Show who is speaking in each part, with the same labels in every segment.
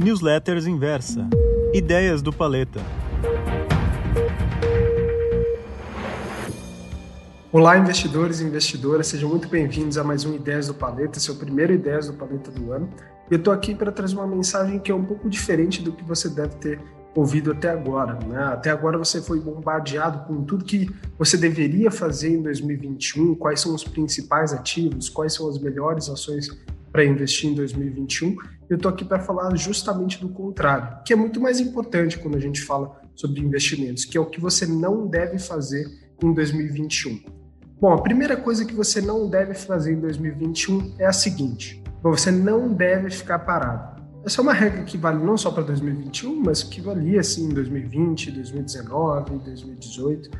Speaker 1: Newsletters Inversa. Ideias do Paleta.
Speaker 2: Olá, investidores e investidoras, sejam muito bem-vindos a mais um Ideias do Paleta, seu primeiro Ideias do Paleta do ano. Eu estou aqui para trazer uma mensagem que é um pouco diferente do que você deve ter ouvido até agora. Né? Até agora você foi bombardeado com tudo que você deveria fazer em 2021, quais são os principais ativos, quais são as melhores ações para investir em 2021. Eu estou aqui para falar justamente do contrário, que é muito mais importante quando a gente fala sobre investimentos, que é o que você não deve fazer em 2021. Bom, a primeira coisa que você não deve fazer em 2021 é a seguinte: você não deve ficar parado. Essa é uma regra que vale não só para 2021, mas que valia assim em 2020, 2019, 2018.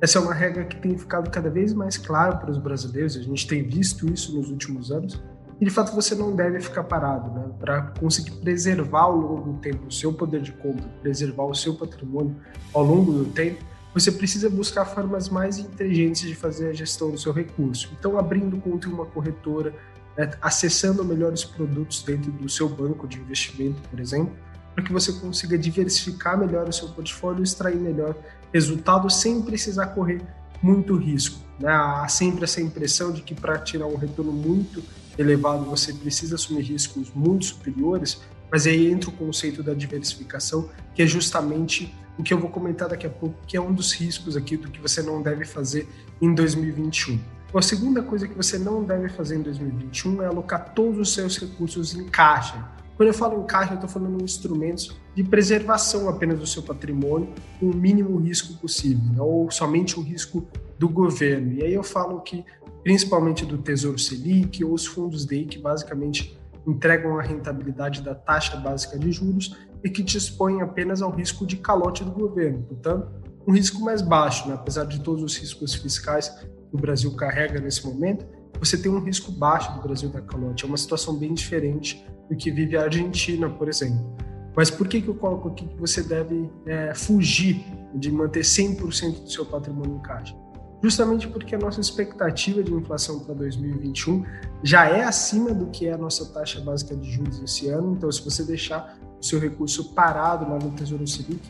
Speaker 2: Essa é uma regra que tem ficado cada vez mais clara para os brasileiros, a gente tem visto isso nos últimos anos. E de fato você não deve ficar parado, né? Para conseguir preservar ao longo do tempo o seu poder de compra, preservar o seu patrimônio ao longo do tempo, você precisa buscar formas mais inteligentes de fazer a gestão do seu recurso. Então, abrindo conta em uma corretora, né, acessando melhores produtos dentro do seu banco de investimento, por exemplo, para que você consiga diversificar melhor o seu portfólio e extrair melhor resultado sem precisar correr muito risco. Né? Há sempre essa impressão de que para tirar um retorno muito elevado você precisa assumir riscos muito superiores, mas aí entra o conceito da diversificação, que é justamente o que eu vou comentar daqui a pouco, que é um dos riscos aqui do que você não deve fazer em 2021. A segunda coisa que você não deve fazer em 2021 é alocar todos os seus recursos em caixa. Quando eu falo em caixa, eu estou falando em instrumentos de preservação apenas do seu patrimônio, com o mínimo risco possível, né? ou somente o risco do governo. E aí eu falo que, principalmente do Tesouro Selic ou os fundos DEI, que basicamente entregam a rentabilidade da taxa básica de juros e que te expõem apenas ao risco de calote do governo. Portanto, um risco mais baixo, né? apesar de todos os riscos fiscais o Brasil carrega nesse momento, você tem um risco baixo do Brasil da calote. É uma situação bem diferente do que vive a Argentina, por exemplo. Mas por que, que eu coloco aqui que você deve é, fugir de manter 100% do seu patrimônio em caixa? Justamente porque a nossa expectativa de inflação para 2021 já é acima do que é a nossa taxa básica de juros esse ano. Então, se você deixar o seu recurso parado lá no Tesouro Selic,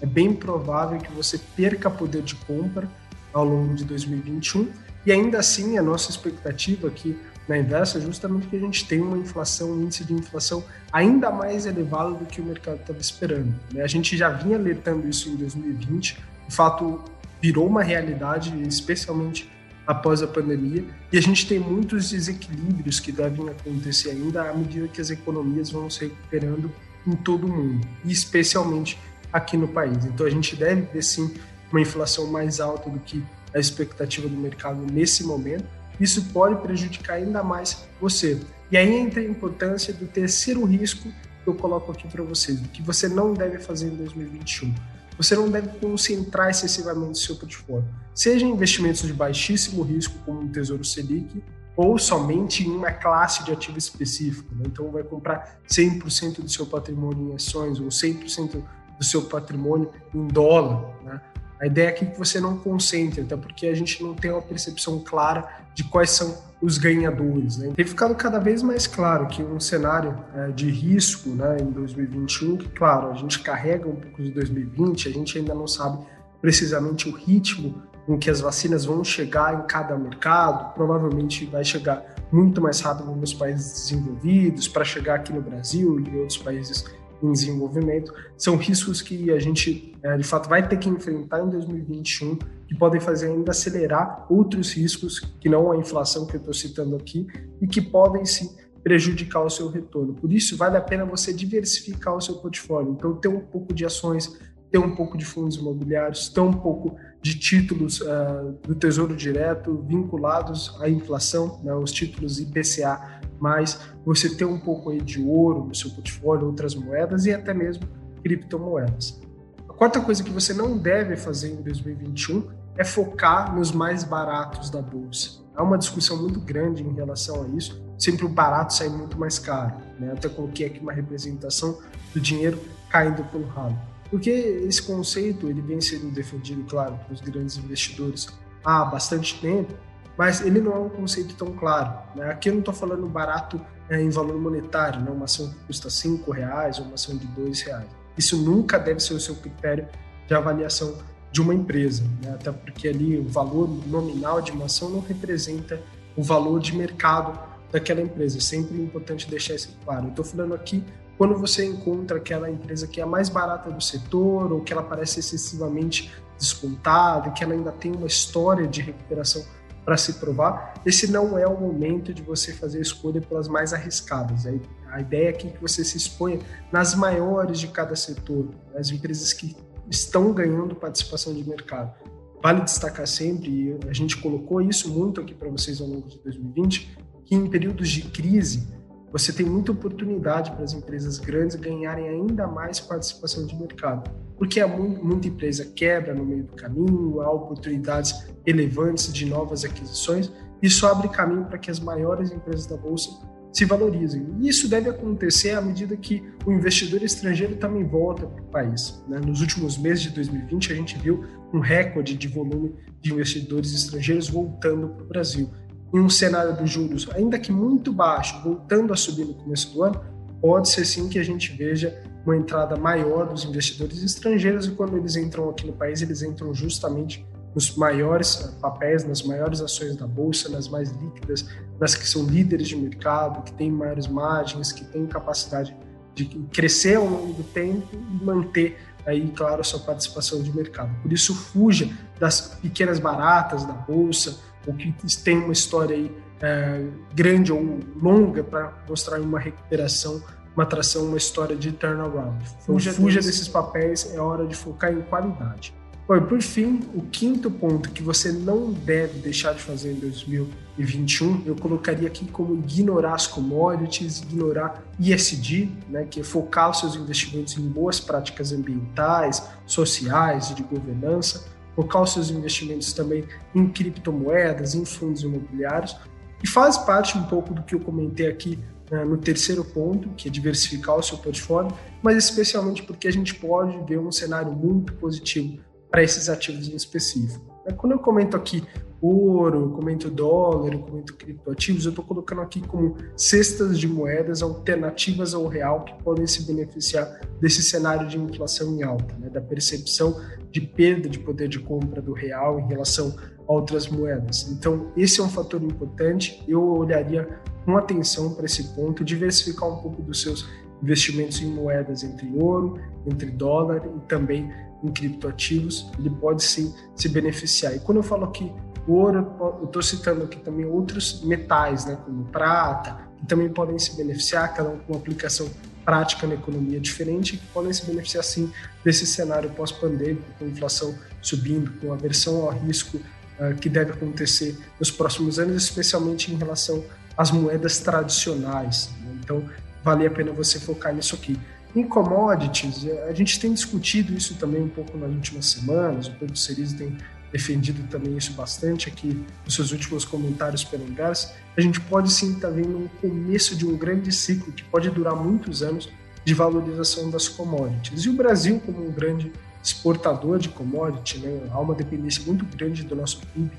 Speaker 2: é bem provável que você perca poder de compra ao longo de 2021. E ainda assim, a nossa expectativa aqui na inversa justamente que a gente tem uma inflação, um índice de inflação ainda mais elevado do que o mercado estava esperando. Né? A gente já vinha alertando isso em 2020, de fato virou uma realidade, especialmente após a pandemia, e a gente tem muitos desequilíbrios que devem acontecer ainda à medida que as economias vão se recuperando em todo o mundo, e especialmente aqui no país. Então a gente deve ver sim uma inflação mais alta do que a expectativa do mercado nesse momento, isso pode prejudicar ainda mais você. E aí entra a importância do terceiro risco que eu coloco aqui para vocês, que você não deve fazer em 2021. Você não deve concentrar excessivamente seu portfólio, seja em investimentos de baixíssimo risco, como o Tesouro Selic, ou somente em uma classe de ativo específico. Né? Então, vai comprar 100% do seu patrimônio em ações ou 100% do seu patrimônio em dólar. Né? A ideia é que você não concentre, até porque a gente não tem uma percepção clara de quais são os ganhadores. Né? Tem ficado cada vez mais claro que um cenário é, de risco né, em 2021, que, claro, a gente carrega um pouco de 2020, a gente ainda não sabe precisamente o ritmo em que as vacinas vão chegar em cada mercado, provavelmente vai chegar muito mais rápido nos países desenvolvidos, para chegar aqui no Brasil e em outros países em desenvolvimento, são riscos que a gente, é, de fato, vai ter que enfrentar em 2021, que podem fazer ainda acelerar outros riscos, que não a inflação que eu estou citando aqui, e que podem sim prejudicar o seu retorno. Por isso, vale a pena você diversificar o seu portfólio. Então, ter um pouco de ações, ter um pouco de fundos imobiliários, ter um pouco de títulos uh, do Tesouro Direto vinculados à inflação, né, os títulos IPCA mas você ter um pouco aí de ouro no seu portfólio, outras moedas e até mesmo criptomoedas. A quarta coisa que você não deve fazer em 2021 é focar nos mais baratos da bolsa. Há uma discussão muito grande em relação a isso. Sempre o barato sai muito mais caro. Né? Até coloquei aqui uma representação do dinheiro caindo pelo ralo. Porque esse conceito ele vem sendo defendido, claro, pelos grandes investidores há bastante tempo, mas ele não é um conceito tão claro. Né? Aqui eu não estou falando barato é, em valor monetário, né? uma ação que custa cinco reais ou uma ação de dois reais. Isso nunca deve ser o seu critério de avaliação de uma empresa, né? até porque ali o valor nominal de uma ação não representa o valor de mercado daquela empresa. É sempre importante deixar isso claro. Eu estou falando aqui quando você encontra aquela empresa que é a mais barata do setor ou que ela parece excessivamente descontada, que ela ainda tem uma história de recuperação para se provar, esse não é o momento de você fazer a escolha pelas mais arriscadas. A ideia aqui é que você se exponha nas maiores de cada setor, as empresas que estão ganhando participação de mercado. Vale destacar sempre, e a gente colocou isso muito aqui para vocês ao longo de 2020, que em períodos de crise você tem muita oportunidade para as empresas grandes ganharem ainda mais participação de mercado, porque há muita empresa quebra no meio do caminho, há oportunidades relevantes de novas aquisições, isso abre caminho para que as maiores empresas da bolsa se valorizem. E isso deve acontecer à medida que o investidor estrangeiro também volta para o país. Né? Nos últimos meses de 2020, a gente viu um recorde de volume de investidores estrangeiros voltando para o Brasil. Em um cenário dos juros, ainda que muito baixo, voltando a subir no começo do ano, pode ser sim que a gente veja uma entrada maior dos investidores estrangeiros e quando eles entram aqui no país, eles entram justamente nos maiores papéis, nas maiores ações da bolsa, nas mais líquidas, nas que são líderes de mercado, que têm maiores margens, que têm capacidade de crescer ao longo do tempo e manter aí, claro, a sua participação de mercado. Por isso, fuja das pequenas baratas da bolsa, ou que tem uma história aí é, grande ou longa para mostrar uma recuperação, uma atração, uma história de turnaround. Fuja, então, fuja desses papéis, é hora de focar em qualidade. Bom, e por fim, o quinto ponto que você não deve deixar de fazer em 2021, eu colocaria aqui como ignorar as commodities, ignorar ISD, né, que é focar os seus investimentos em boas práticas ambientais, sociais e de governança, focar os seus investimentos também em criptomoedas, em fundos imobiliários, e faz parte um pouco do que eu comentei aqui né, no terceiro ponto, que é diversificar o seu portfólio, mas especialmente porque a gente pode ver um cenário muito positivo para esses ativos em específico. Quando eu comento aqui ouro, comento dólar, comento criptoativos, eu estou colocando aqui como cestas de moedas alternativas ao real que podem se beneficiar desse cenário de inflação em alta, né, da percepção de perda de poder de compra do real em relação a outras moedas. Então, esse é um fator importante. Eu olharia com atenção para esse ponto, diversificar um pouco dos seus investimentos em moedas entre ouro, entre dólar e também em criptoativos, ele pode sim se beneficiar. E quando eu falo aqui ouro, eu estou citando aqui também outros metais, né, como prata, que também podem se beneficiar, cada um com uma aplicação prática na economia diferente, que podem se beneficiar sim desse cenário pós-pandêmico, com inflação subindo, com aversão ao risco uh, que deve acontecer nos próximos anos, especialmente em relação às moedas tradicionais. Né? Então, vale a pena você focar nisso aqui. Em commodities, a gente tem discutido isso também um pouco nas últimas semanas, o Pedro Cerise tem defendido também isso bastante aqui nos seus últimos comentários pelo Inverso, a gente pode sim estar vendo um começo de um grande ciclo que pode durar muitos anos de valorização das commodities. E o Brasil, como um grande exportador de commodities, né, há uma dependência muito grande do nosso PIB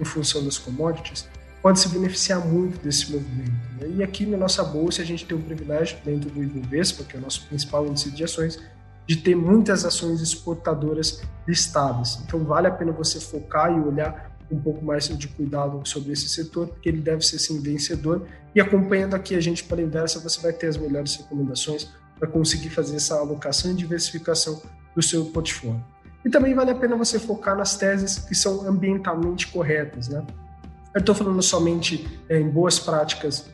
Speaker 2: em função das commodities, pode se beneficiar muito desse movimento. Né? E aqui na nossa bolsa a gente tem o privilégio, dentro do Ibovespa, que é o nosso principal índice de ações, de ter muitas ações exportadoras listadas. Então vale a pena você focar e olhar um pouco mais de cuidado sobre esse setor, porque ele deve ser sim vencedor. E acompanhando aqui a gente para a inversa, você vai ter as melhores recomendações para conseguir fazer essa alocação e diversificação do seu portfólio. E também vale a pena você focar nas teses que são ambientalmente corretas, né? Eu estou falando somente é, em boas práticas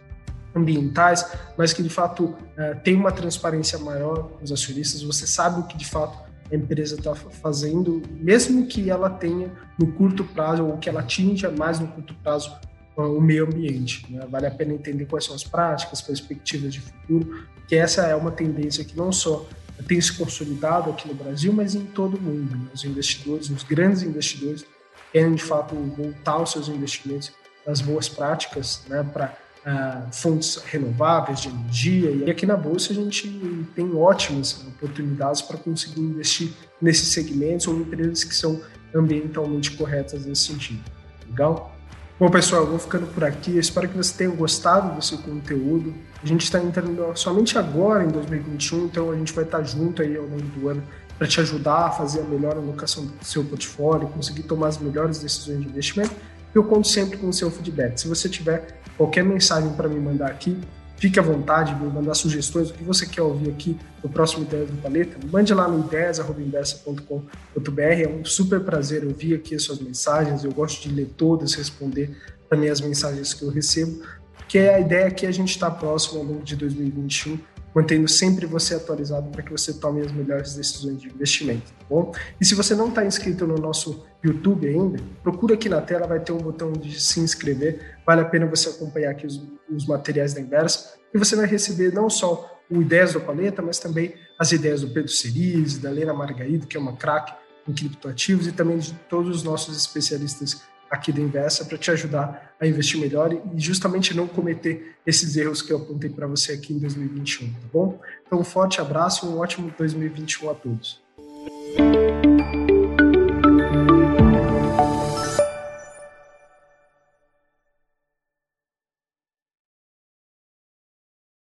Speaker 2: ambientais, mas que de fato é, tem uma transparência maior com os acionistas. Você sabe o que de fato a empresa está fazendo, mesmo que ela tenha no curto prazo ou que ela atinja mais no curto prazo o meio ambiente. Né? Vale a pena entender quais são as práticas, perspectivas de futuro, que essa é uma tendência que não só tem se consolidado aqui no Brasil, mas em todo o mundo. Né? Os investidores, os grandes investidores, querem de fato voltar os seus investimentos nas boas práticas né, para uh, fontes renováveis de energia. E aqui na Bolsa a gente tem ótimas oportunidades para conseguir investir nesses segmentos ou empresas que são ambientalmente corretas nesse sentido. Legal? Bom, pessoal, eu vou ficando por aqui. Eu espero que você tenha gostado desse conteúdo. A gente está entrando somente agora, em 2021, então a gente vai estar junto aí ao longo do ano para te ajudar a fazer a melhor alocação do seu portfólio, conseguir tomar as melhores decisões de investimento. Eu conto sempre com o seu feedback. Se você tiver qualquer mensagem para me mandar aqui, Fique à vontade de me mandar sugestões do que você quer ouvir aqui no próximo Ideias do Paleta. Mande lá no ideias.inversa.com.br. É um super prazer ouvir aqui as suas mensagens. Eu gosto de ler todas, responder também as mensagens que eu recebo, porque a ideia é que a gente está próximo ao longo de 2021 mantendo sempre você atualizado para que você tome as melhores decisões de investimento, tá bom? E se você não está inscrito no nosso YouTube ainda, procura aqui na tela, vai ter um botão de se inscrever, vale a pena você acompanhar aqui os, os materiais da Inversa, e você vai receber não só o Ideias do Paleta, mas também as ideias do Pedro Cerise, da Lena Margarido, que é uma craque em criptoativos, e também de todos os nossos especialistas aqui da Inversa para te ajudar a investir melhor e justamente não cometer esses erros que eu apontei para você aqui em 2021, tá bom? Então, um forte abraço e um ótimo 2021 a todos.